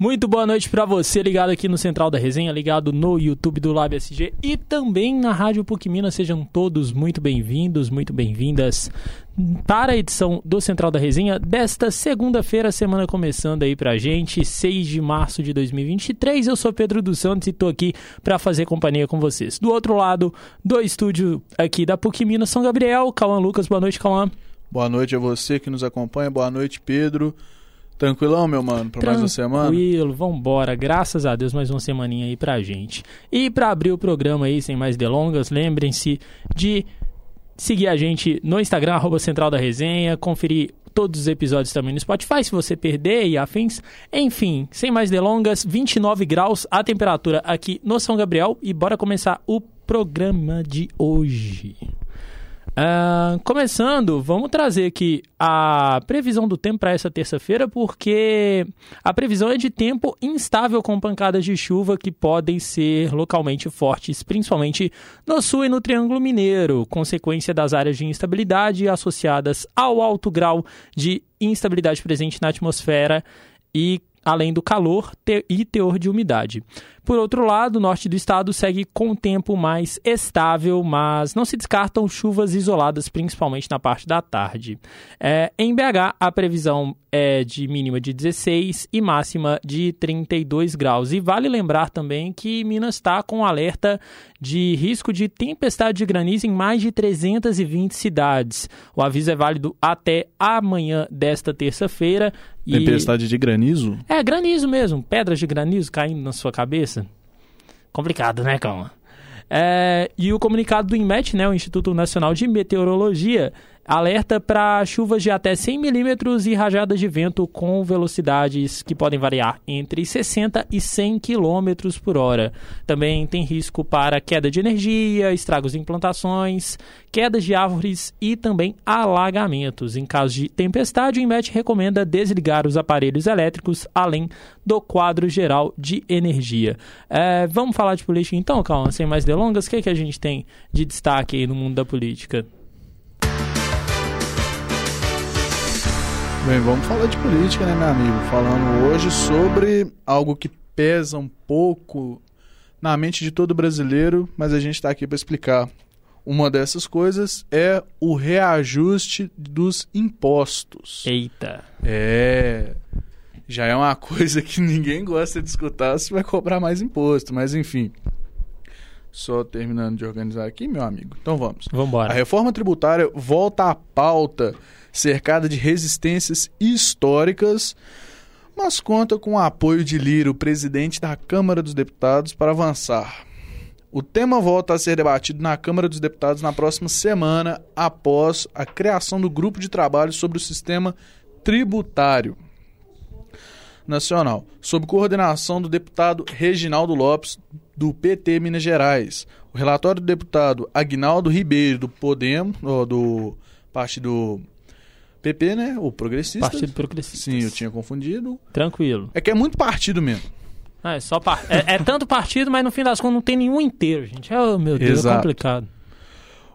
Muito boa noite para você ligado aqui no Central da Resenha, ligado no YouTube do Lab SG e também na Rádio PUC Minas. Sejam todos muito bem-vindos, muito bem-vindas para a edição do Central da Resenha desta segunda-feira, semana começando aí pra gente, 6 de março de 2023. Eu sou Pedro dos Santos e tô aqui para fazer companhia com vocês. Do outro lado do estúdio aqui da PUC Minas, São Gabriel, Cauã Lucas. Boa noite, Cauã. Boa noite a você que nos acompanha. Boa noite, Pedro. Tranquilão, meu mano, pra mais uma semana? Tranquilo, vambora. Graças a Deus, mais uma semaninha aí pra gente. E pra abrir o programa aí, sem mais delongas, lembrem-se de seguir a gente no Instagram, arroba Central da Resenha, conferir todos os episódios também no Spotify, se você perder e afins. Enfim, sem mais delongas, 29 graus a temperatura aqui no São Gabriel e bora começar o programa de hoje. Uh, começando, vamos trazer aqui a previsão do tempo para essa terça-feira, porque a previsão é de tempo instável com pancadas de chuva que podem ser localmente fortes, principalmente no sul e no Triângulo Mineiro, consequência das áreas de instabilidade associadas ao alto grau de instabilidade presente na atmosfera e além do calor e teor de umidade. Por outro lado, o norte do estado segue com tempo mais estável, mas não se descartam chuvas isoladas, principalmente na parte da tarde. É, em BH, a previsão é de mínima de 16 e máxima de 32 graus. E vale lembrar também que Minas está com alerta de risco de tempestade de granizo em mais de 320 cidades. O aviso é válido até amanhã desta terça-feira. Tempestade de granizo? É, granizo mesmo. Pedras de granizo caindo na sua cabeça. Complicado, né, calma? É, e o comunicado do INMET, né, o Instituto Nacional de Meteorologia, alerta para chuvas de até 100 milímetros e rajadas de vento com velocidades que podem variar entre 60 e 100 quilômetros por hora. Também tem risco para queda de energia, estragos em plantações, quedas de árvores e também alagamentos. Em caso de tempestade, o INMET recomenda desligar os aparelhos elétricos, além do quadro geral de energia. É, vamos falar de política então, calma, sem mais delongas. O que, é que a gente tem de destaque aí no mundo da política? Bem, vamos falar de política, né, meu amigo? Falando hoje sobre algo que pesa um pouco na mente de todo brasileiro, mas a gente está aqui para explicar. Uma dessas coisas é o reajuste dos impostos. Eita! É. Já é uma coisa que ninguém gosta de escutar se vai cobrar mais imposto, mas enfim. Só terminando de organizar aqui, meu amigo. Então vamos. Vamos embora. A reforma tributária volta à pauta cercada de resistências históricas, mas conta com o apoio de Lira, o presidente da Câmara dos Deputados, para avançar. O tema volta a ser debatido na Câmara dos Deputados na próxima semana, após a criação do grupo de trabalho sobre o sistema tributário nacional, sob coordenação do deputado Reginaldo Lopes, do PT Minas Gerais. O relatório do deputado Agnaldo Ribeiro, do Podemos, do Partido PP, né? O progressista. Partido Progressista. Sim, eu tinha confundido. Tranquilo. É que é muito partido mesmo. Ah, é só par... é, é, tanto partido, mas no fim das contas não tem nenhum inteiro, gente. Oh, meu Deus, é Exato. é complicado.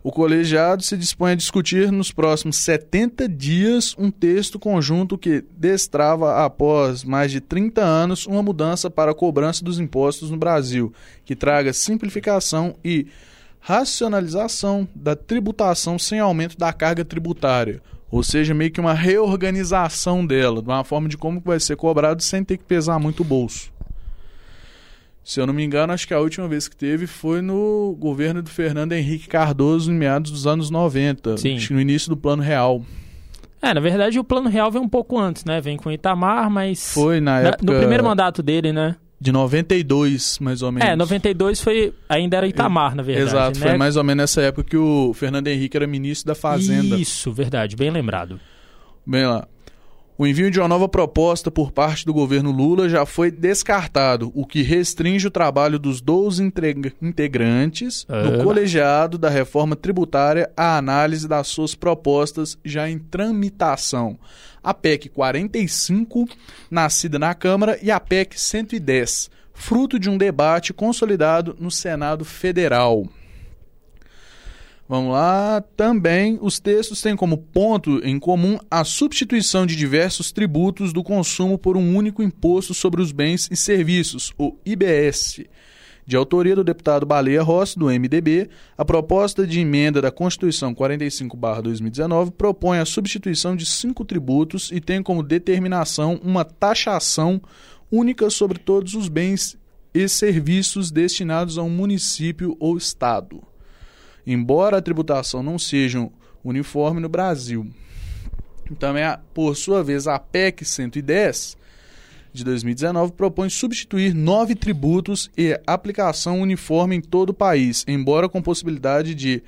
O colegiado se dispõe a discutir nos próximos 70 dias um texto conjunto que destrava, após mais de 30 anos, uma mudança para a cobrança dos impostos no Brasil, que traga simplificação e racionalização da tributação sem aumento da carga tributária, ou seja, meio que uma reorganização dela, de uma forma de como vai ser cobrado sem ter que pesar muito o bolso. Se eu não me engano, acho que a última vez que teve foi no governo do Fernando Henrique Cardoso, em meados dos anos 90, Sim. no início do Plano Real. É, na verdade o Plano Real vem um pouco antes, né? Vem com Itamar, mas. Foi na época. No primeiro mandato dele, né? De 92, mais ou menos. É, 92 foi. Ainda era Itamar, na verdade. Exato, né? foi mais ou menos nessa época que o Fernando Henrique era ministro da Fazenda. Isso, verdade, bem lembrado. Bem lá. O envio de uma nova proposta por parte do governo Lula já foi descartado, o que restringe o trabalho dos 12 integrantes é. do colegiado da reforma tributária à análise das suas propostas já em tramitação. A PEC 45, nascida na Câmara, e a PEC 110, fruto de um debate consolidado no Senado Federal. Vamos lá. Também os textos têm como ponto em comum a substituição de diversos tributos do consumo por um único imposto sobre os bens e serviços, o IBS. De autoria do deputado Baleia Rossi, do MDB, a proposta de emenda da Constituição 45-2019 propõe a substituição de cinco tributos e tem como determinação uma taxação única sobre todos os bens e serviços destinados a um município ou estado embora a tributação não seja uniforme no Brasil. Também, por sua vez, a PEC 110 de 2019 propõe substituir nove tributos e aplicação uniforme em todo o país, embora com possibilidade de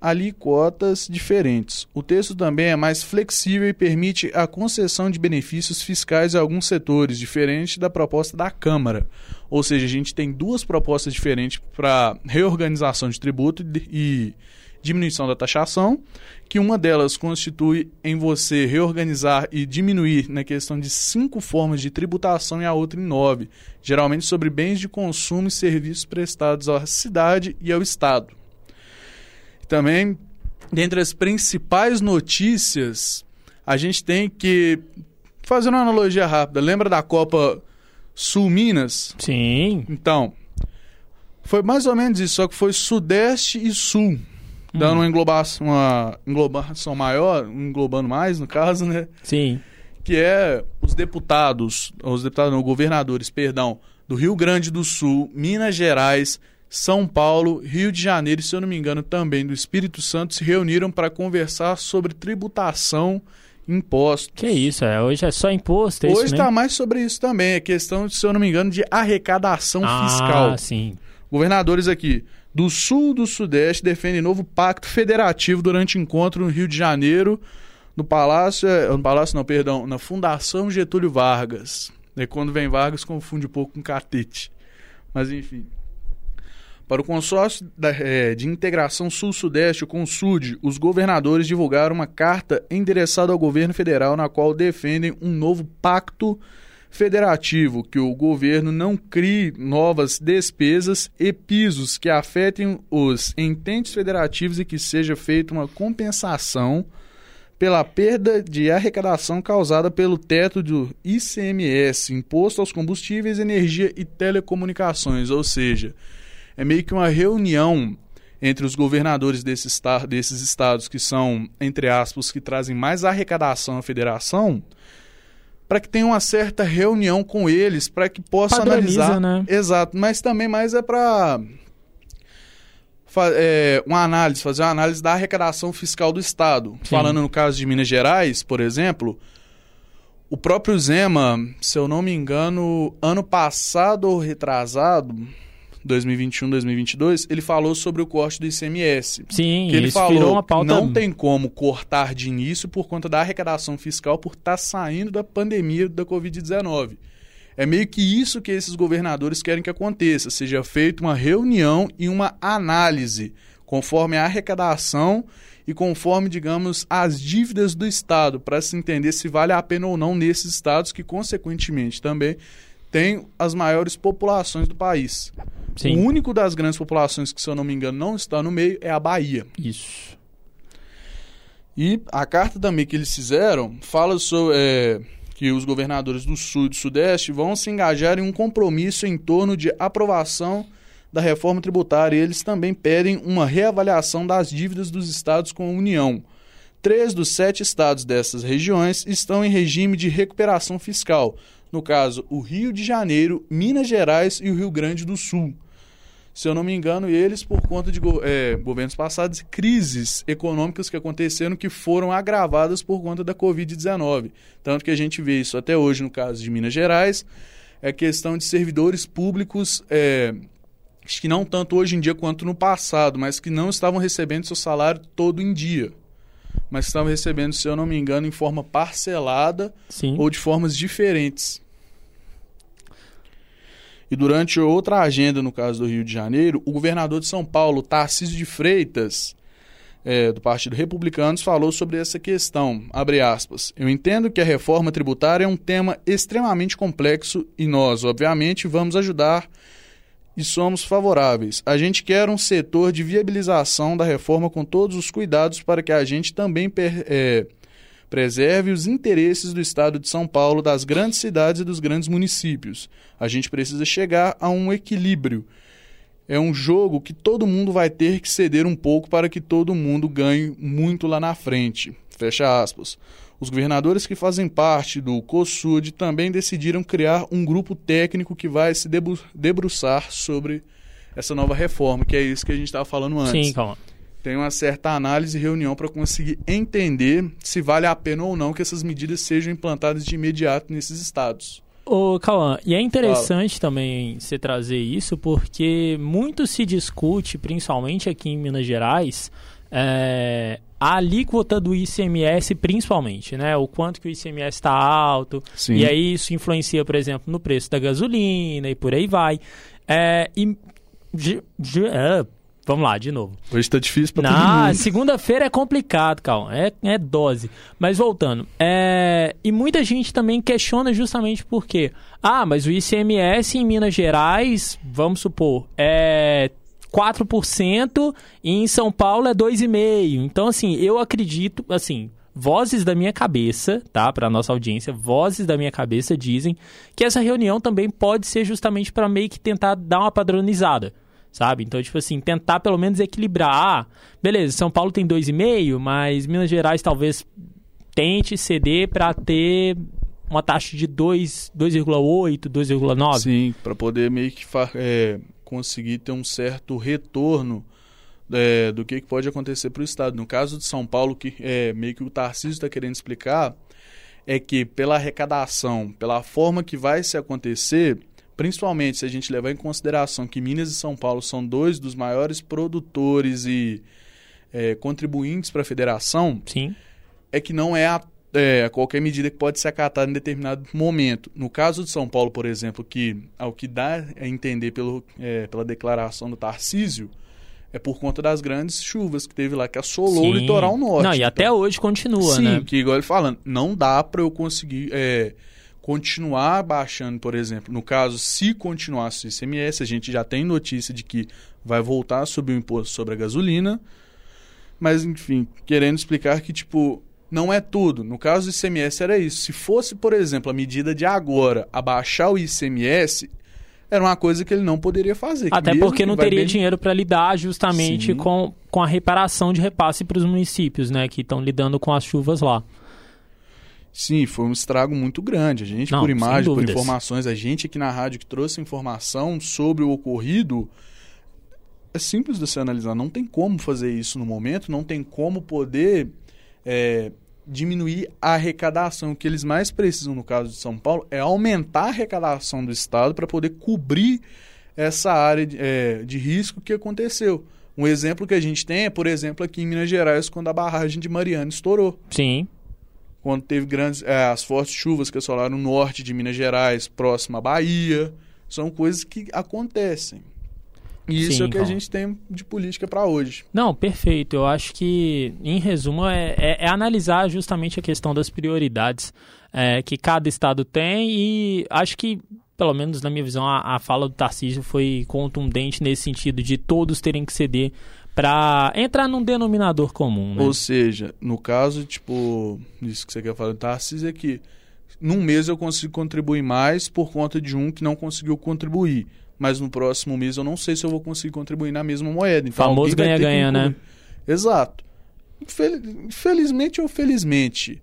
alíquotas diferentes. O texto também é mais flexível e permite a concessão de benefícios fiscais a alguns setores, diferente da proposta da Câmara. Ou seja, a gente tem duas propostas diferentes para reorganização de tributo e diminuição da taxação, que uma delas constitui em você reorganizar e diminuir na questão de cinco formas de tributação e a outra em nove, geralmente sobre bens de consumo e serviços prestados à cidade e ao Estado. Também, dentre as principais notícias, a gente tem que, fazer uma analogia rápida, lembra da Copa Sul Minas? Sim. Então, foi mais ou menos isso, só que foi Sudeste e Sul. Dando hum. uma, englobação, uma englobação maior, englobando mais, no caso, né? Sim. Que é os deputados, os deputados, não, governadores, perdão, do Rio Grande do Sul, Minas Gerais, são Paulo, Rio de Janeiro e, se eu não me engano, também do Espírito Santo se reuniram para conversar sobre tributação, impostos. Que isso, é, hoje é só imposto, é Hoje está mais sobre isso também, é questão, se eu não me engano, de arrecadação ah, fiscal. Ah, sim. Governadores aqui do Sul do Sudeste defendem novo pacto federativo durante encontro no Rio de Janeiro, no Palácio, é, no Palácio não, perdão, na Fundação Getúlio Vargas. E quando vem Vargas confunde um pouco com catete. Mas enfim. Para o consórcio é, de integração sul-sudeste, o CONSUD, os governadores divulgaram uma carta endereçada ao governo federal na qual defendem um novo pacto federativo, que o governo não crie novas despesas e pisos que afetem os ententes federativos e que seja feita uma compensação pela perda de arrecadação causada pelo teto do ICMS, Imposto aos Combustíveis, Energia e Telecomunicações, ou seja, é meio que uma reunião entre os governadores desse esta desses estados que são, entre aspas, que trazem mais arrecadação à federação, para que tenha uma certa reunião com eles, para que possa Padroniza, analisar. Né? Exato, mas também mais é para é, uma análise, fazer uma análise da arrecadação fiscal do Estado. Sim. Falando no caso de Minas Gerais, por exemplo, o próprio Zema, se eu não me engano, ano passado ou retrasado, 2021, 2022, ele falou sobre o corte do ICMS. Sim, que ele falou uma pauta... não tem como cortar de início por conta da arrecadação fiscal por estar tá saindo da pandemia da Covid-19. É meio que isso que esses governadores querem que aconteça, seja feita uma reunião e uma análise conforme a arrecadação e conforme, digamos, as dívidas do Estado, para se entender se vale a pena ou não nesses estados que, consequentemente, também têm as maiores populações do país. Sim. O único das grandes populações que, se eu não me engano, não está no meio é a Bahia. Isso. E a carta também que eles fizeram fala sobre é, que os governadores do Sul e do Sudeste vão se engajar em um compromisso em torno de aprovação da reforma tributária. E eles também pedem uma reavaliação das dívidas dos estados com a União. Três dos sete estados dessas regiões estão em regime de recuperação fiscal. No caso, o Rio de Janeiro, Minas Gerais e o Rio Grande do Sul se eu não me engano, eles, por conta de é, governos passados, crises econômicas que aconteceram que foram agravadas por conta da Covid-19. Tanto que a gente vê isso até hoje no caso de Minas Gerais, é questão de servidores públicos, é, que não tanto hoje em dia quanto no passado, mas que não estavam recebendo seu salário todo em dia. Mas estavam recebendo, se eu não me engano, em forma parcelada Sim. ou de formas diferentes. E durante outra agenda, no caso do Rio de Janeiro, o governador de São Paulo, Tarcísio de Freitas, é, do Partido Republicano, falou sobre essa questão. Abre aspas. Eu entendo que a reforma tributária é um tema extremamente complexo e nós, obviamente, vamos ajudar e somos favoráveis. A gente quer um setor de viabilização da reforma com todos os cuidados para que a gente também per, é, preserve os interesses do Estado de São Paulo, das grandes cidades e dos grandes municípios. A gente precisa chegar a um equilíbrio. É um jogo que todo mundo vai ter que ceder um pouco para que todo mundo ganhe muito lá na frente. Fecha aspas. Os governadores que fazem parte do COSUD também decidiram criar um grupo técnico que vai se debruçar sobre essa nova reforma, que é isso que a gente estava falando antes. Sim, calma tem uma certa análise e reunião para conseguir entender se vale a pena ou não que essas medidas sejam implantadas de imediato nesses estados. Ô, Cauã, e é interessante Fala. também você trazer isso porque muito se discute, principalmente aqui em Minas Gerais, é, a alíquota do ICMS principalmente, né? O quanto que o ICMS está alto. Sim. E aí isso influencia, por exemplo, no preço da gasolina e por aí vai. É, e, é, Vamos lá, de novo. Hoje está difícil para todo mundo. segunda-feira é complicado, calma. É, é dose. Mas voltando. É... E muita gente também questiona justamente porque... Ah, mas o ICMS em Minas Gerais, vamos supor, é 4% e em São Paulo é 2,5%. Então, assim, eu acredito, assim, vozes da minha cabeça, tá? Para nossa audiência, vozes da minha cabeça dizem que essa reunião também pode ser justamente para meio que tentar dar uma padronizada sabe? Então, tipo assim, tentar pelo menos equilibrar. Ah, beleza, São Paulo tem 2,5, mas Minas Gerais talvez tente ceder para ter uma taxa de 2,8, 2,9. Sim, para poder meio que é, conseguir ter um certo retorno é, do que, que pode acontecer para o Estado. No caso de São Paulo, que é meio que o Tarcísio está querendo explicar, é que pela arrecadação, pela forma que vai se acontecer, principalmente se a gente levar em consideração que Minas e São Paulo são dois dos maiores produtores e é, contribuintes para a federação, Sim. é que não é a é, qualquer medida que pode ser acatada em determinado momento. No caso de São Paulo, por exemplo, que ao que dá a entender pelo, é, pela declaração do Tarcísio, é por conta das grandes chuvas que teve lá, que assolou Sim. o litoral norte. Não, e então, até hoje continua, sim, né? que igual ele falando, não dá para eu conseguir é, continuar baixando, por exemplo, no caso, se continuasse o ICMS, a gente já tem notícia de que vai voltar a subir o imposto sobre a gasolina, mas enfim, querendo explicar que, tipo, não é tudo. No caso do ICMS era isso. Se fosse, por exemplo, a medida de agora abaixar o ICMS, era uma coisa que ele não poderia fazer. Até porque não teria bem... dinheiro para lidar justamente com, com a reparação de repasse para os municípios, né, que estão lidando com as chuvas lá. Sim, foi um estrago muito grande. A gente, Não, por imagem, por informações, a gente aqui na rádio que trouxe informação sobre o ocorrido, é simples de se analisar. Não tem como fazer isso no momento, não tem como poder é, diminuir a arrecadação. O que eles mais precisam, no caso de São Paulo, é aumentar a arrecadação do Estado para poder cobrir essa área de, é, de risco que aconteceu. Um exemplo que a gente tem é, por exemplo, aqui em Minas Gerais, quando a barragem de Mariana estourou. Sim quando teve grandes é, as fortes chuvas que assolaram o norte de Minas Gerais, próximo à Bahia. São coisas que acontecem. E isso Sim, é o que então. a gente tem de política para hoje. Não, perfeito. Eu acho que, em resumo, é, é, é analisar justamente a questão das prioridades é, que cada estado tem e acho que, pelo menos na minha visão, a, a fala do Tarcísio foi contundente nesse sentido de todos terem que ceder para entrar num denominador comum. Né? Ou seja, no caso, tipo, isso que você quer falar do Tarcísio é que num mês eu consigo contribuir mais por conta de um que não conseguiu contribuir. Mas no próximo mês eu não sei se eu vou conseguir contribuir na mesma moeda. Então, Famoso ganha-ganha, né? Exato. Infelizmente ou felizmente,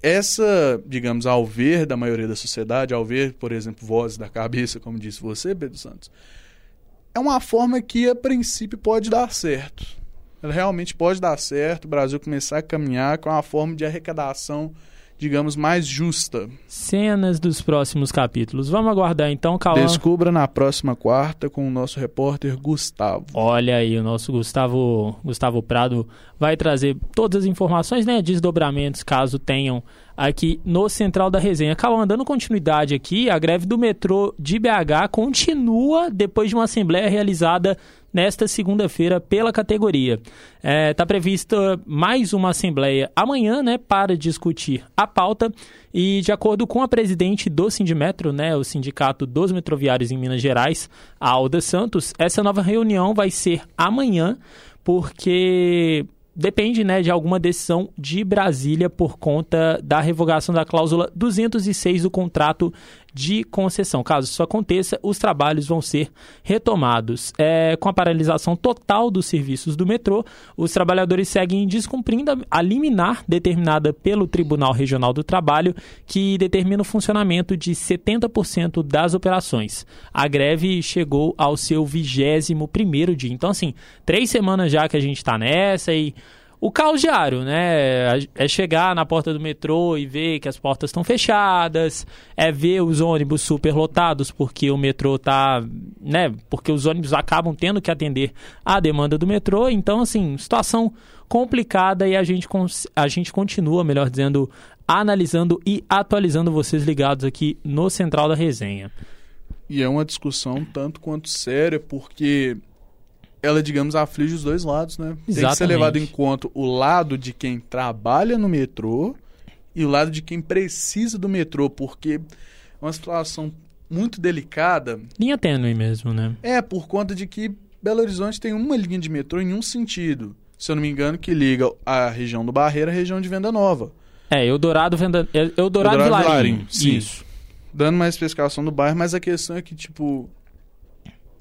essa, digamos, ao ver da maioria da sociedade, ao ver, por exemplo, vozes da cabeça, como disse você, Pedro Santos, é uma forma que a princípio pode dar certo. Ela realmente pode dar certo, o Brasil começar a caminhar com uma forma de arrecadação, digamos, mais justa. Cenas dos próximos capítulos. Vamos aguardar então, Cauã. Descubra na próxima quarta com o nosso repórter Gustavo. Olha aí, o nosso Gustavo, Gustavo Prado vai trazer todas as informações, né, desdobramentos, caso tenham aqui no Central da Resenha. Calma, dando continuidade aqui, a greve do metrô de BH continua depois de uma assembleia realizada nesta segunda-feira pela categoria. Está é, tá prevista mais uma assembleia amanhã, né, para discutir a pauta e de acordo com a presidente do Sindimetro, né, o Sindicato dos Metroviários em Minas Gerais, a Alda Santos, essa nova reunião vai ser amanhã, porque depende né, de alguma decisão de Brasília por conta da revogação da cláusula 206 do contrato de concessão. Caso isso aconteça, os trabalhos vão ser retomados. É, com a paralisação total dos serviços do metrô, os trabalhadores seguem descumprindo a liminar determinada pelo Tribunal Regional do Trabalho, que determina o funcionamento de 70% das operações. A greve chegou ao seu 21 primeiro dia. Então, assim, três semanas já que a gente está nessa e o caos diário, né? É chegar na porta do metrô e ver que as portas estão fechadas, é ver os ônibus super lotados porque o metrô tá, né? Porque os ônibus acabam tendo que atender a demanda do metrô. Então, assim, situação complicada e a gente, a gente continua, melhor dizendo, analisando e atualizando vocês ligados aqui no Central da Resenha. E é uma discussão tanto quanto séria, porque ela, digamos, aflige os dois lados, né? Exatamente. Tem que ser levado em conta o lado de quem trabalha no metrô e o lado de quem precisa do metrô, porque é uma situação muito delicada. Linha tênue mesmo, né? É, por conta de que Belo Horizonte tem uma linha de metrô em um sentido, se eu não me engano, que liga a região do Barreira à região de Venda Nova. É, Eldorado, Venda... Eldorado, Eldorado Vilarim. Vilarim. Sim. Isso. Dando mais especificação do bairro, mas a questão é que, tipo,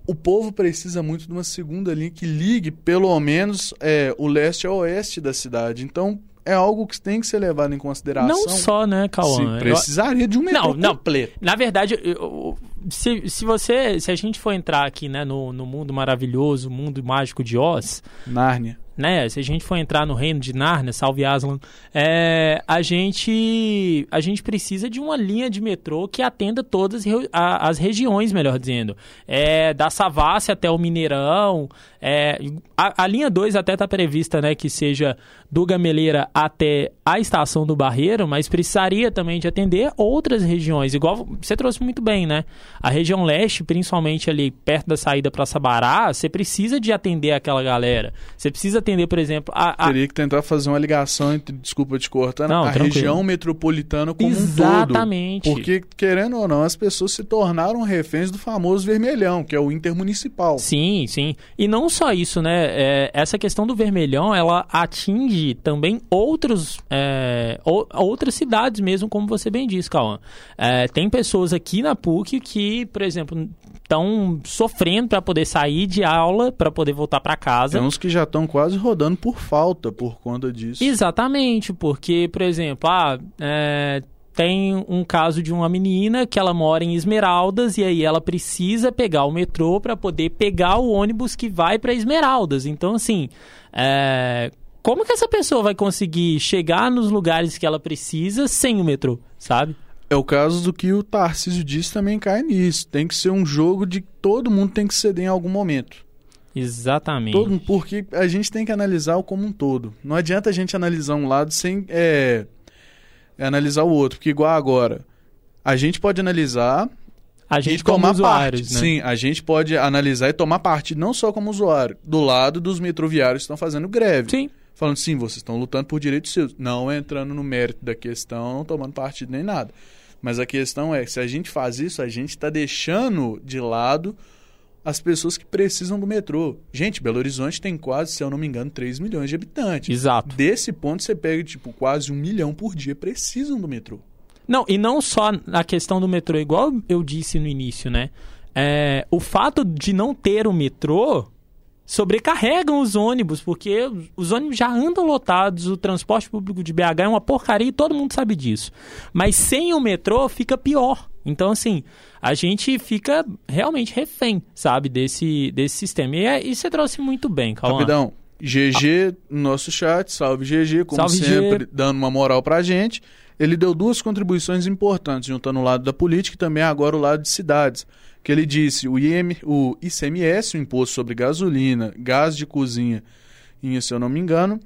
o povo precisa muito de uma segunda linha que ligue pelo menos é, o leste ao oeste da cidade. Então é algo que tem que ser levado em consideração. Não só, né, Cauã? precisaria de um metrô não, completo. Não, na verdade, eu, se, se você, se a gente for entrar aqui, né, no, no mundo maravilhoso, mundo mágico de Oz, Nárnia né? Se a gente for entrar no reino de Narnia, salve Aslan, é, a gente a gente precisa de uma linha de metrô que atenda todas as regiões, melhor dizendo. É, da Savassi até o Mineirão. É, a, a, linha 2 até está prevista, né, que seja do Gameleira até a estação do Barreiro, mas precisaria também de atender outras regiões, igual você trouxe muito bem, né? A região leste, principalmente ali perto da saída para Sabará, você precisa de atender aquela galera. Você precisa atender, por exemplo. A, a... Teria que tentar fazer uma ligação entre, desculpa te cortar, não, a tranquilo. região metropolitana como Exatamente. um todo. Exatamente. Porque, querendo ou não, as pessoas se tornaram reféns do famoso vermelhão, que é o intermunicipal. Sim, sim. E não só isso, né? É, essa questão do vermelhão, ela atinge também outros, é, outras cidades mesmo, como você bem disse, Cauã. É, tem pessoas aqui na PUC que, por exemplo, estão sofrendo para poder sair de aula, para poder voltar para casa. Tem uns que já estão quase rodando por falta por conta disso. Exatamente, porque, por exemplo, ah, é, tem um caso de uma menina que ela mora em Esmeraldas e aí ela precisa pegar o metrô para poder pegar o ônibus que vai para Esmeraldas. Então, assim, é, como que essa pessoa vai conseguir chegar nos lugares que ela precisa sem o metrô, sabe? É o caso do que o Tarcísio disse também cai nisso. Tem que ser um jogo de que todo mundo tem que ceder em algum momento. Exatamente. Todo, porque a gente tem que analisar o como um todo. Não adianta a gente analisar um lado sem é, é analisar o outro. Porque igual agora, a gente pode analisar a gente e tomar usuários, parte. Né? Sim, a gente pode analisar e tomar parte não só como usuário, do lado dos metroviários que estão fazendo greve. Sim falando sim, vocês estão lutando por direitos seus, não entrando no mérito da questão, não tomando partido nem nada. Mas a questão é, se a gente faz isso, a gente está deixando de lado as pessoas que precisam do metrô. Gente, Belo Horizonte tem quase, se eu não me engano, 3 milhões de habitantes. Exato. Desse ponto, você pega, tipo, quase um milhão por dia precisam do metrô. Não, e não só a questão do metrô, igual eu disse no início, né? É, o fato de não ter o metrô sobrecarregam os ônibus, porque os ônibus já andam lotados, o transporte público de BH é uma porcaria e todo mundo sabe disso. Mas sem o metrô fica pior. Então, assim, a gente fica realmente refém, sabe, desse, desse sistema. E, é, e você trouxe muito bem, Calma. Rapidão. GG no nosso chat, salve GG, como salve sempre, G. dando uma moral pra gente. Ele deu duas contribuições importantes, juntando o lado da política e também agora o lado de cidades que ele disse o, IM, o ICMS, o Imposto sobre Gasolina, Gás de Cozinha, se eu não me engano,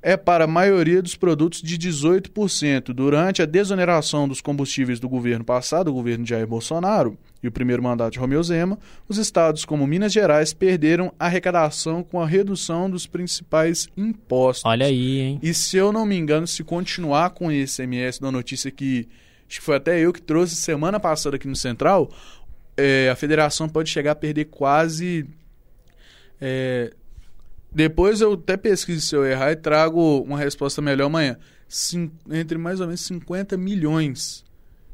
é para a maioria dos produtos de 18%. Durante a desoneração dos combustíveis do governo passado, o governo de Jair Bolsonaro e o primeiro mandato de Romeu Zema, os estados como Minas Gerais perderam arrecadação com a redução dos principais impostos. Olha aí, hein? E se eu não me engano, se continuar com esse MS da notícia que acho que foi até eu que trouxe semana passada aqui no Central, é, a federação pode chegar a perder quase é, depois eu até pesquiso se eu errar e trago uma resposta melhor amanhã. Cin entre mais ou menos 50 milhões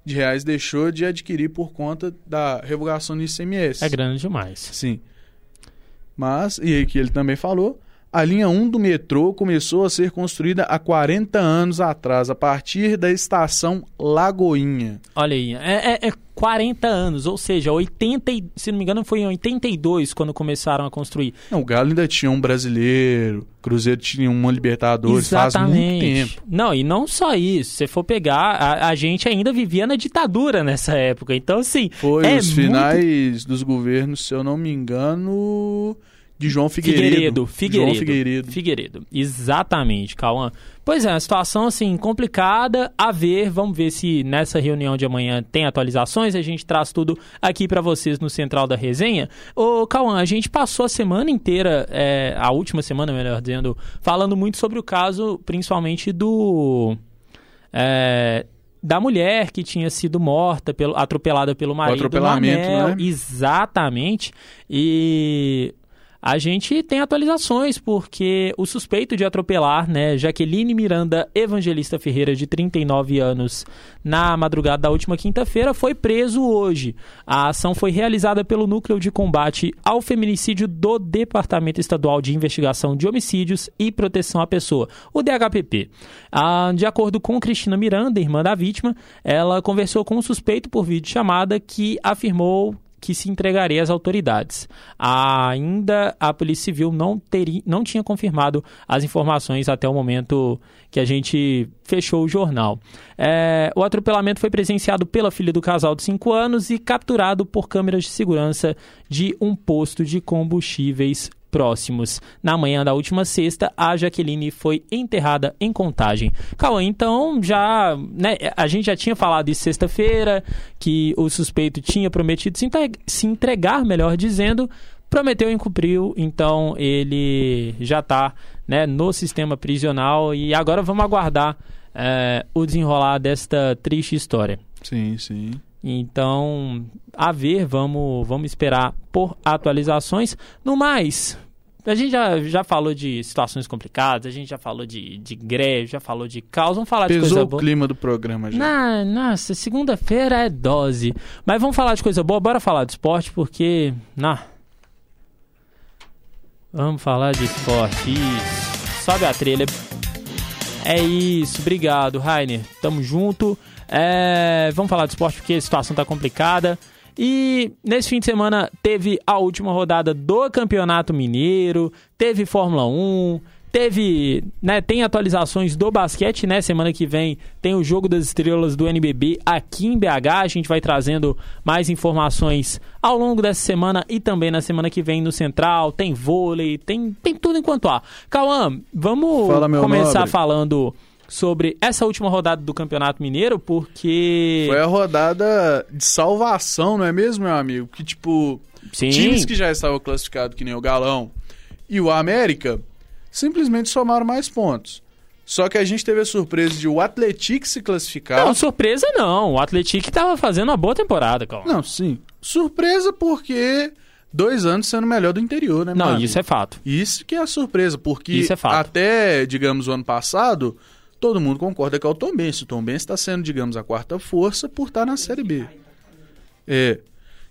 de reais deixou de adquirir por conta da revogação do ICMS. É grande demais. Sim. Mas, e aí que ele também falou, a linha 1 do metrô começou a ser construída há 40 anos atrás, a partir da estação Lagoinha. Olha aí, é, é, é 40 anos, ou seja, 80, se não me engano foi em 82 quando começaram a construir. Não, o Galo ainda tinha um brasileiro, Cruzeiro tinha uma Libertadores Exatamente. faz muito tempo. Não, e não só isso, se for pegar, a, a, gente ainda vivia na ditadura nessa época, então assim... Foi é os muito... finais dos governos, se eu não me engano de João Figueiredo. Figueiredo, Figueiredo. João Figueiredo. Figueiredo. Exatamente, Cauã. Pois é, uma situação assim complicada a ver. Vamos ver se nessa reunião de amanhã tem atualizações. A gente traz tudo aqui para vocês no Central da Resenha. Ô, Cauã, a gente passou a semana inteira, é, a última semana, melhor dizendo, falando muito sobre o caso, principalmente do. É, da mulher que tinha sido morta, pelo, atropelada pelo marido. O atropelamento, né? Exatamente. E a gente tem atualizações, porque o suspeito de atropelar, né, Jaqueline Miranda Evangelista Ferreira, de 39 anos, na madrugada da última quinta-feira, foi preso hoje. A ação foi realizada pelo Núcleo de Combate ao Feminicídio do Departamento Estadual de Investigação de Homicídios e Proteção à Pessoa, o DHPP. Ah, de acordo com Cristina Miranda, irmã da vítima, ela conversou com o suspeito por vídeo chamada que afirmou que se entregaria às autoridades. Ainda a Polícia Civil não, teria, não tinha confirmado as informações até o momento que a gente fechou o jornal. É, o atropelamento foi presenciado pela filha do casal de 5 anos e capturado por câmeras de segurança de um posto de combustíveis próximos. Na manhã da última sexta, a Jaqueline foi enterrada em contagem. Cauã, então já. Né, a gente já tinha falado de sexta-feira, que o suspeito tinha prometido se entregar, melhor dizendo, prometeu e cumpriu, então ele já está né, no sistema prisional e agora vamos aguardar é, o desenrolar desta triste história. Sim, sim. Então, a ver, vamos, vamos esperar por atualizações. No mais, a gente já, já falou de situações complicadas, a gente já falou de, de greve, já falou de caos, vamos falar Pesou de coisa boa. o clima do programa já. Na, nossa, segunda-feira é dose. Mas vamos falar de coisa boa, bora falar de esporte, porque... Na... Vamos falar de esporte, isso. Sobe a trilha. É isso, obrigado, Rainer. Tamo junto. É, vamos falar de esporte porque a situação tá complicada. E nesse fim de semana teve a última rodada do Campeonato Mineiro, teve Fórmula 1, teve, né, tem atualizações do basquete, né? Semana que vem tem o jogo das estrelas do NBB aqui em BH. A gente vai trazendo mais informações ao longo dessa semana e também na semana que vem no Central. Tem vôlei, tem, tem tudo enquanto há. Cauã, vamos Fala, começar nobre. falando sobre essa última rodada do Campeonato Mineiro, porque. Foi a rodada de salvação, não é mesmo, meu amigo? Que, tipo, Sim. times que já estavam classificados, que nem o Galão e o América, simplesmente somaram mais pontos. Só que a gente teve a surpresa de o Atlético se classificar. Não, surpresa não. O Atlético estava fazendo uma boa temporada, calma. Não, sim. Surpresa porque dois anos sendo melhor do interior, né, Não, mano? isso é fato. Isso que é a surpresa, porque Isso é fato. até, digamos, o ano passado, todo mundo concorda que é o Tombense. O Tombense está sendo, digamos, a quarta força por estar na Série B. É.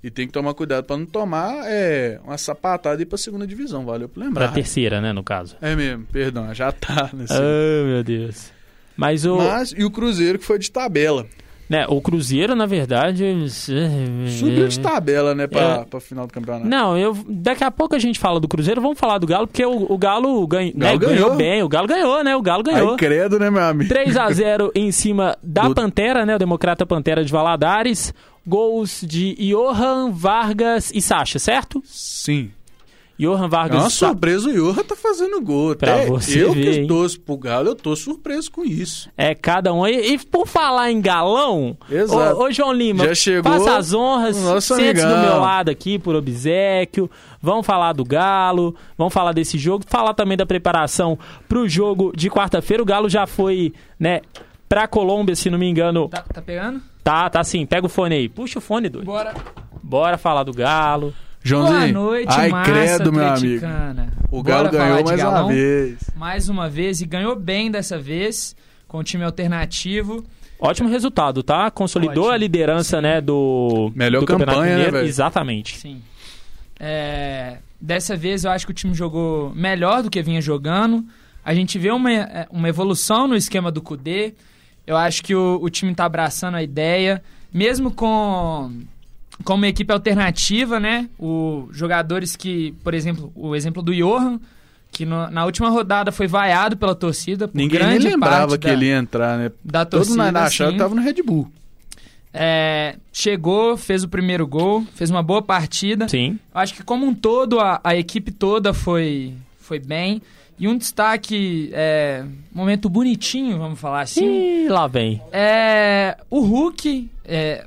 E tem que tomar cuidado para não tomar é, uma sapatada e ir para a segunda divisão, valeu por lembrar. Pra terceira, né, no caso. É mesmo, perdão, já tá nesse. Ah, meu Deus. Mas o, Mas, e o Cruzeiro que foi de tabela. Né, o Cruzeiro, na verdade... eles- Subiu de tabela, né, para É. pra final do campeonato. Não, eu, daqui a pouco a gente fala do Cruzeiro, vamos falar do Galo, porque o, o Galo, ganha, né, Galo ganhou ganhou. bem, o Galo ganhou, né, o Galo ganhou. Aí credo, né, meu amigo? 3 a 0 em cima da Do- Pantera, né? O Democrata Pantera de Valadares. Gols de Johan, Vargas e Sacha, certo? Sim. Johan É Vargas. uma sa- surpresa, o Johan tá fazendo gol. Pra Até você eu ver, que hein? torço pro Galo, eu tô surpreso com isso. É, cada um. E, e por falar em galão, Exato. Ô, ô, João Lima, Já chegou faça as honras, nosso sente do meu lado aqui por obsequio. Vamos falar do Galo, vamos falar desse jogo, falar também da preparação pro jogo de quarta-feira. O Galo já foi, né, pra Colômbia, se não me engano. Tá, tá pegando? Tá, tá sim. Pega o fone aí. Puxa o fone, doido. Bora. Bora falar do Galo. Joãozinho, Boa noite, ai massa credo, meu amigo. O Galo ganhou de mais galão? uma vez. Mais uma vez e ganhou bem dessa vez, com o time alternativo. Ótimo resultado, tá? Consolidou Ótimo. a liderança, né, do Melhor do Campeonato campanha, né, Mineiro. Exatamente. Sim. É, dessa vez eu acho que o time jogou melhor do que vinha jogando. A gente vê uma, é, uma evolução no esquema do Kudê. Eu acho que o, o time está abraçando a ideia, mesmo com, com uma equipe alternativa, né? O, jogadores que, por exemplo, o exemplo do Johan, que no- na última rodada foi vaiado pela torcida. Por Ninguém nem lembrava que da, ele ia entrar, né? da Todo torcida. mundo achava que tava no Red Bull. É, chegou, fez o primeiro gol, fez uma boa partida. Sim. Eu Acho que como um todo, a, a equipe toda foi, foi bem. E um destaque, é, momento bonitinho, vamos falar assim, E lá vem. é o Hulk. é,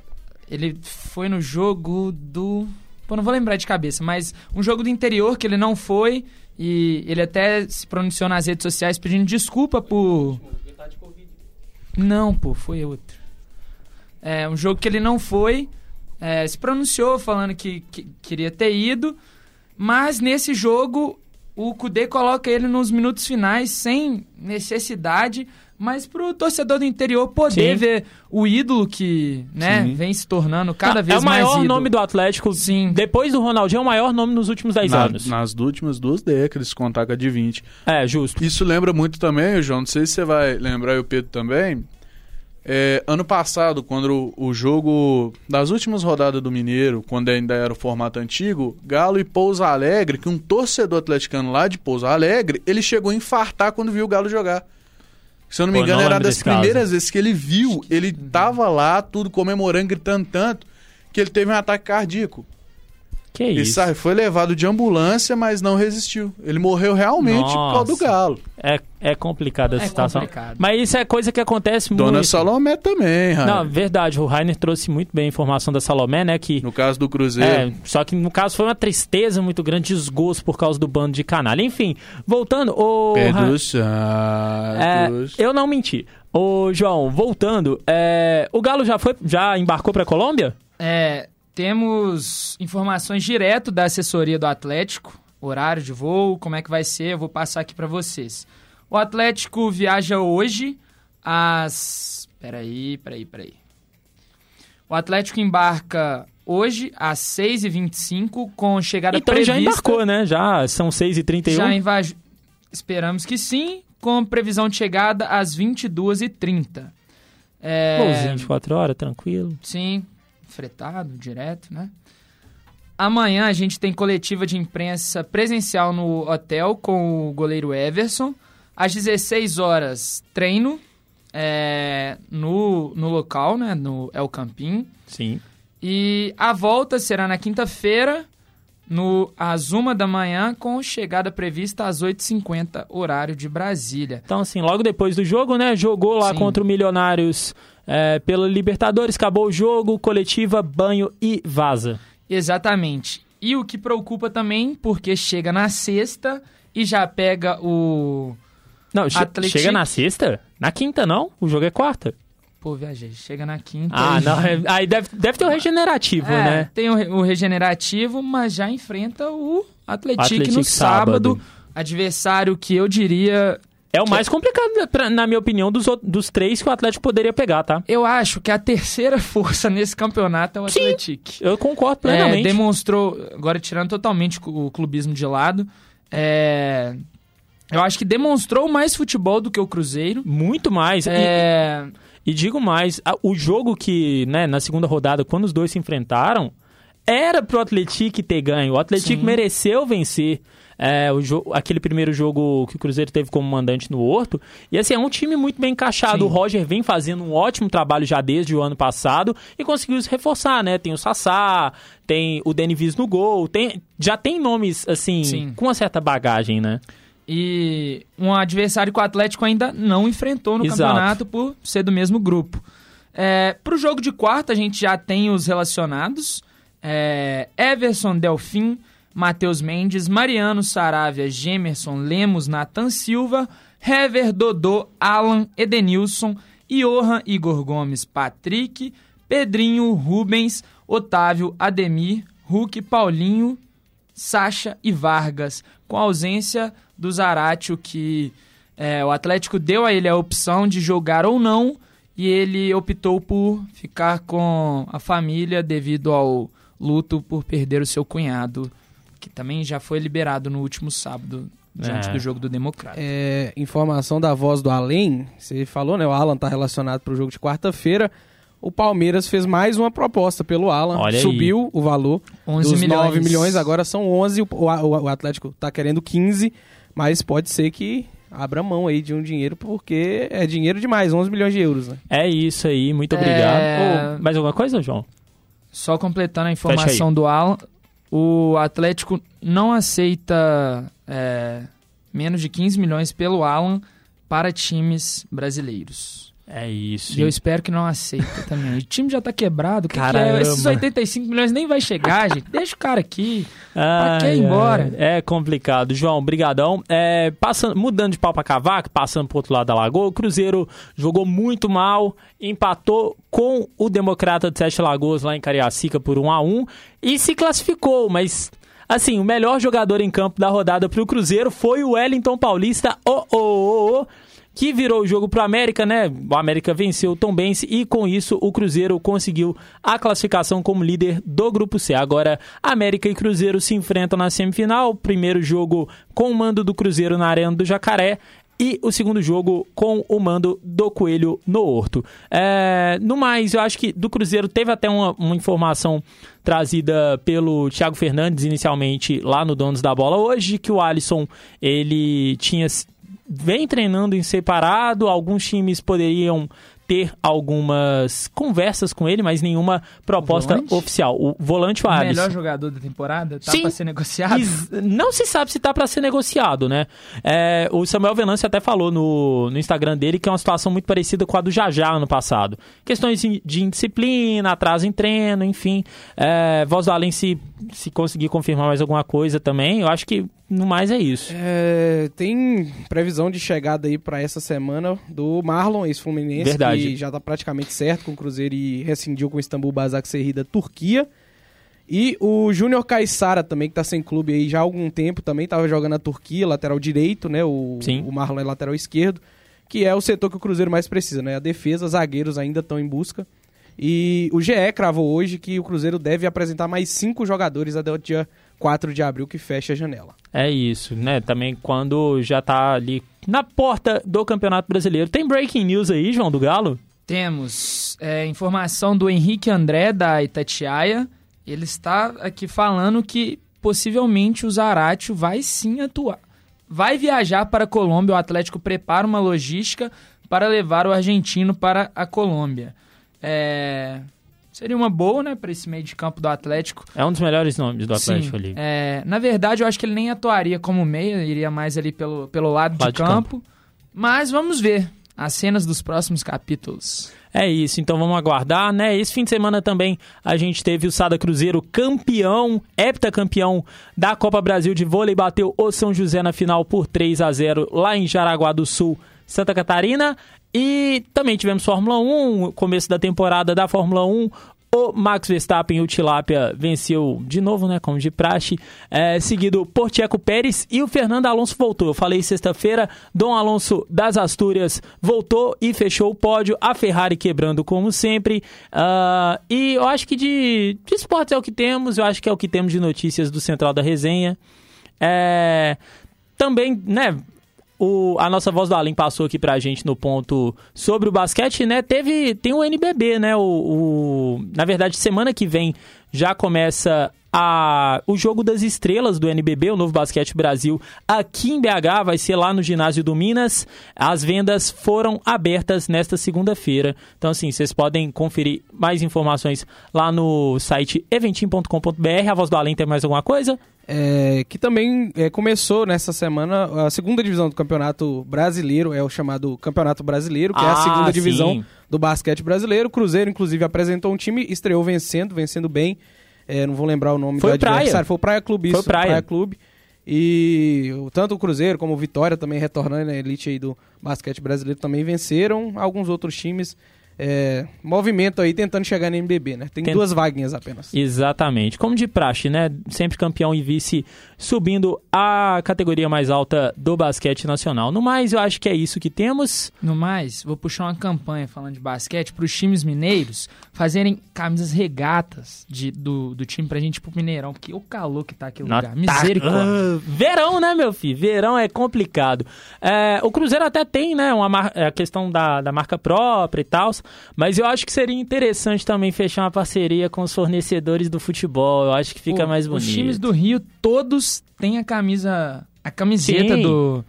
ele foi no jogo do... Pô, não vou lembrar de cabeça, mas um jogo do interior que ele não foi. E ele até se pronunciou nas redes sociais pedindo desculpa por... Não, pô, foi outro. É um jogo que ele não foi. é, se pronunciou falando que, que queria ter ido. Mas nesse jogo, o Kudê coloca ele nos minutos finais sem necessidade. Mas pro torcedor do interior poder Sim. ver o ídolo que né, Sim. vem se tornando cada é vez o mais maior ídolo. nome do Atlético. Sim. Depois do Ronaldinho, é o maior nome nos últimos 10 Na- anos. nas últimas duas décadas, se contar com a de 20. É, justo. Isso lembra muito também, João, não sei se você vai lembrar e o Pedro também. É, ano passado, quando o, o jogo das últimas rodadas do Mineiro, quando ainda era o formato antigo, Galo e Pouso Alegre, que um torcedor atleticano lá de Pouso Alegre, ele chegou a infartar quando viu o Galo jogar. Se eu não me Pô, engano, não era das desse caso. primeiras vezes que ele viu, ele tava lá, tudo comemorando, gritando tanto, que ele teve um ataque cardíaco. Que Ele isso. sai- foi levado de ambulância, mas não resistiu. Ele morreu realmente por causa do Nossa. Galo. É, é complicada a É situação. complicado. Mas isso é coisa que acontece Dona muito. Salomé também, Rainer. Não, verdade. O Rainer trouxe muito bem a informação da Salomé, né? Que No caso do Cruzeiro. É, só que no caso foi uma tristeza muito grande, desgosto por causa do bando de canalha. Enfim, voltando, o Pedro é, Santos. eu não menti. Ô, João, voltando, é, o Galo já foi, já embarcou pra Colômbia? É, temos informações direto da assessoria do Atlético, horário de voo, como é que vai ser, eu vou passar aqui pra vocês. O Atlético viaja hoje às... Peraí, peraí, peraí. O Atlético embarca hoje às 6h25 com chegada então prevista... já embarcou, né? Já são 6h31. Já inva... Esperamos que sim, com previsão de chegada às 22h30. É... Voozinho de 4 horas, tranquilo. Sim, fretado, direto, né? Amanhã a gente tem coletiva de imprensa presencial no hotel com o goleiro Everson. Às 16 horas, treino é, no, no local, né? No El Campín. Sim. E a volta será na quinta-feira, no às 1 da manhã, com chegada prevista às 8h50, horário de Brasília. Então, assim, logo depois do jogo, né? Jogou lá Sim. contra o Milionários é, pela Libertadores, acabou o jogo, coletiva, banho e vaza. Exatamente. E o que preocupa também, porque chega na sexta e já pega o. Não, che- Atlético- chega na sexta? Na quinta, não? O jogo é quarta. Pô, viajei. Chega na quinta. Ah, e- não. é- Aí deve, deve ter o regenerativo, É, né? Tem o regenerativo, mas já enfrenta o Atlético Atlético no sábado. sábado. Adversário que eu diria. É o mais complicado, pra- na minha opinião, dos, dos três que o Atlético poderia pegar, tá? Eu acho que a terceira força nesse campeonato é o Sim. Atlético. Eu concordo É, plenamente. demonstrou, agora tirando totalmente o clubismo de lado, é, eu acho que demonstrou mais futebol do que o Cruzeiro. Muito mais. E- É, E, digo mais, o jogo que, né, na segunda rodada, quando os dois se enfrentaram, era pro Atlético ter ganho. O Atlético Sim. mereceu vencer. é, aquele primeiro jogo que o Cruzeiro teve como mandante no Horto. E assim, é um time muito bem encaixado. Sim. O Roger vem fazendo um ótimo trabalho já desde o ano passado e conseguiu se reforçar, né? Tem o Sassá, tem o Denivis no gol, tem, já tem nomes, assim, Sim. com uma certa bagagem, né? E um adversário que o Atlético ainda não enfrentou no Exato. campeonato por ser do mesmo grupo. É, Para o jogo de quarta, a gente já tem os relacionados: é, Everson Delfim, Matheus Mendes, Mariano Saravia, Gemerson Lemos, Nathan Silva, Hever Dodô, Alan Edenilson, Johan Igor Gomes, Patrick, Pedrinho, Rubens, Otávio, Ademir, Hulk, Paulinho, Sacha e Vargas, com a ausência do Zaratio, que é, o Atlético deu a ele a opção de jogar ou não, e ele optou por ficar com a família devido ao luto por perder o seu cunhado, que também já foi liberado no último sábado, diante É. do jogo do Democrata. É, informação da voz do Além, você falou, né? O Alan tá relacionado pro jogo de quarta-feira. O Palmeiras fez mais uma proposta pelo Alan, Olha aí. subiu o valor 11 dos milhões. 9 milhões, agora são 11, o, o- o Atlético tá querendo 15, mas pode ser que abra mão aí de um dinheiro, porque é dinheiro demais, 11 milhões de euros, né? É isso aí, muito É. obrigado. Ô, mais alguma coisa, João? Só completando a informação do Alan, o Atlético não aceita é, menos de 15 milhões pelo Alan para times brasileiros. É isso. E eu espero que não aceita também. O time já tá quebrado. O que é? Esses 85 milhões nem vai chegar, gente. Deixa o cara aqui. Pra que ir embora? É complicado. João, brigadão. É, passando, mudando de pau pra cavaco, passando pro outro lado da lagoa, o Cruzeiro jogou muito mal, empatou com o Democrata de Sete Lagoas lá em Cariacica por 1 a 1 e se classificou, mas... Assim, o melhor jogador em campo da rodada pro Cruzeiro foi o Wellington Paulista, o, o, o, o, que virou o jogo pro América, né? O América venceu o Tombense e com isso o Cruzeiro conseguiu a classificação como líder do grupo C. Agora, América e Cruzeiro se enfrentam na semifinal. Primeiro jogo com o mando do Cruzeiro na Arena do Jacaré e o segundo jogo com o mando do Coelho no Horto. É, no mais, eu acho que do Cruzeiro teve até uma, uma informação trazida pelo Thiago Fernandes inicialmente lá no Donos da Bola hoje, que o Alisson ele tinha vem treinando em separado, alguns times poderiam ter algumas conversas com ele, mas nenhuma proposta volante? oficial. O volante o O Alisson. melhor jogador da temporada tá Sim. pra ser negociado. Não se sabe se tá para ser negociado, né? É, o Samuel Venâncio até falou no, no Instagram dele que é uma situação muito parecida com a do Jajá ano passado. Questões de de indisciplina, atraso em treino, enfim. É, Voz do Além, se, se conseguir confirmar mais alguma coisa também, eu acho que no mais é isso. É, tem previsão de chegada aí pra essa semana do Marlon, ex-fluminense, Verdade. que já tá praticamente certo com o Cruzeiro e rescindiu com o Istambul Basaksehir da Turquia. E o Júnior Caissara também, que tá sem clube aí já há algum tempo, também tava jogando na Turquia, lateral direito, né? O, Sim. o Marlon é lateral esquerdo, que é o setor que o Cruzeiro mais precisa, né? A defesa, zagueiros ainda estão em busca. E o GE cravou hoje que o Cruzeiro deve apresentar mais cinco jogadores até o dia 4 de abril, que fecha a janela. É isso, né? Também quando já tá ali na porta do Campeonato Brasileiro. Tem breaking news aí, João do Galo? Temos é, informação do Henrique André, da Itatiaia. Ele está aqui falando que possivelmente o Zaratio vai sim atuar. Vai viajar para a Colômbia. O Atlético prepara uma logística para levar o argentino para a Colômbia. É, Seria uma boa, né, para esse meio de campo do Atlético. É um dos melhores nomes do Atlético Sim, ali. é, na verdade, eu acho que ele nem atuaria como meia, iria mais ali pelo, pelo lado, Lado de, de campo. Mas vamos ver as cenas dos próximos capítulos. É isso, então vamos aguardar, né? Esse fim de semana também a gente teve o Sada Cruzeiro campeão, heptacampeão da Copa Brasil de vôlei, bateu o São José na final por 3 a 0 lá em Jaraguá do Sul, Santa Catarina. E também tivemos Fórmula 1, começo da temporada da Fórmula 1. O Max Verstappen, o Tilápia, venceu de novo, né? Como de praxe. É, seguido por Tcheco Pérez e o Fernando Alonso voltou. Eu falei sexta-feira, Dom Alonso das Astúrias voltou e fechou o pódio. A Ferrari quebrando, como sempre. Ah, e eu acho que de, de esportes é o que temos. Eu acho que é o que temos de notícias do Central da Resenha. É, também, né? O, a nossa voz do Além passou aqui pra gente no ponto sobre o basquete, né? Teve, tem o NBB, né? O, o- na verdade, semana que vem já começa a, o jogo das estrelas do NBB, o Novo Basquete Brasil, aqui em BH, vai ser lá no ginásio do Minas. As vendas foram abertas nesta segunda-feira. Então, assim, vocês podem conferir mais informações lá no site eventim.com.br. A Voz do Além tem mais alguma coisa? É, que também é, começou nessa semana a segunda divisão do Campeonato Brasileiro, é o chamado Campeonato Brasileiro, que é a Ah, segunda divisão sim. Do basquete brasileiro. O Cruzeiro, inclusive, apresentou um time, estreou vencendo, vencendo bem. É, não vou lembrar o nome Foi do Praia. adversário. Foi o Praia Clube, Foi o isso. Praia. Clube. E tanto o Cruzeiro como o Vitória também retornando na elite aí do basquete brasileiro também venceram. Alguns outros times é, movimento aí tentando chegar no NBB, né? Tem Tent- duas vaguinhas apenas. Exatamente. Como de praxe, né? Sempre campeão e vice subindo a categoria mais alta do basquete nacional. No mais, eu acho que é isso que temos. No mais, vou puxar uma campanha falando de basquete para os times mineiros fazerem camisas regatas de, do, do time pra gente ir pro Mineirão, porque o calor que tá aquele lugar. Tá- Misericórdia. Ah, verão, né, meu filho? Verão é complicado. É, o Cruzeiro até tem, né, uma mar- a questão da, da marca própria e tal, mas eu acho que seria interessante também fechar uma parceria com os fornecedores do futebol. Eu acho que fica Pô, mais bonito. Os times do Rio, todos têm a camisa. A camiseta Sim. do.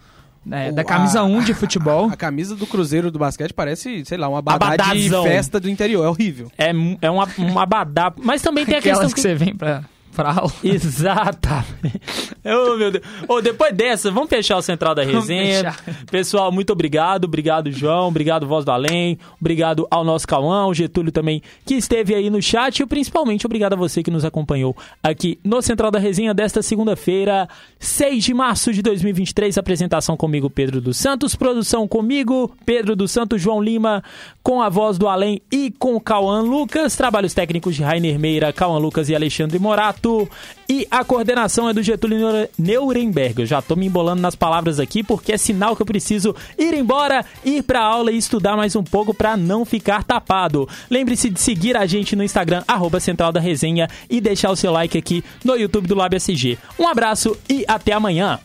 é, O- da camisa a- 1 de futebol. A camisa do Cruzeiro do basquete parece, sei lá, uma abadá de festa do interior. É horrível. É, é uma, um abadá. Mas também tem a questão Aquelas que você vem pra, aula. Exatamente. Oh, meu Deus. Ô, depois dessa, vamos fechar o Central da Resenha. Pessoal, muito obrigado. Obrigado, João. Obrigado, Voz do Além. Obrigado ao nosso Cauã, o Getúlio também, que esteve aí no chat. E principalmente, obrigado a você que nos acompanhou aqui no Central da Resenha desta segunda-feira, 6 de março de 2023. Apresentação comigo, Pedro dos Santos. Produção comigo, Pedro dos Santos, João Lima, com a Voz do Além e com Cauã Lucas. Trabalhos técnicos de Rainer Meira, Cauã Lucas e Alexandre Morato. E a coordenação é do Getúlio Nuremberg. Eu já tô me embolando nas palavras aqui porque é sinal que eu preciso ir embora, ir pra aula e estudar mais um pouco pra não ficar tapado. Lembre-se de seguir a gente no Instagram, arroba Central da Resenha, e deixar o seu like aqui no YouTube do Lab SG. Um abraço e até amanhã.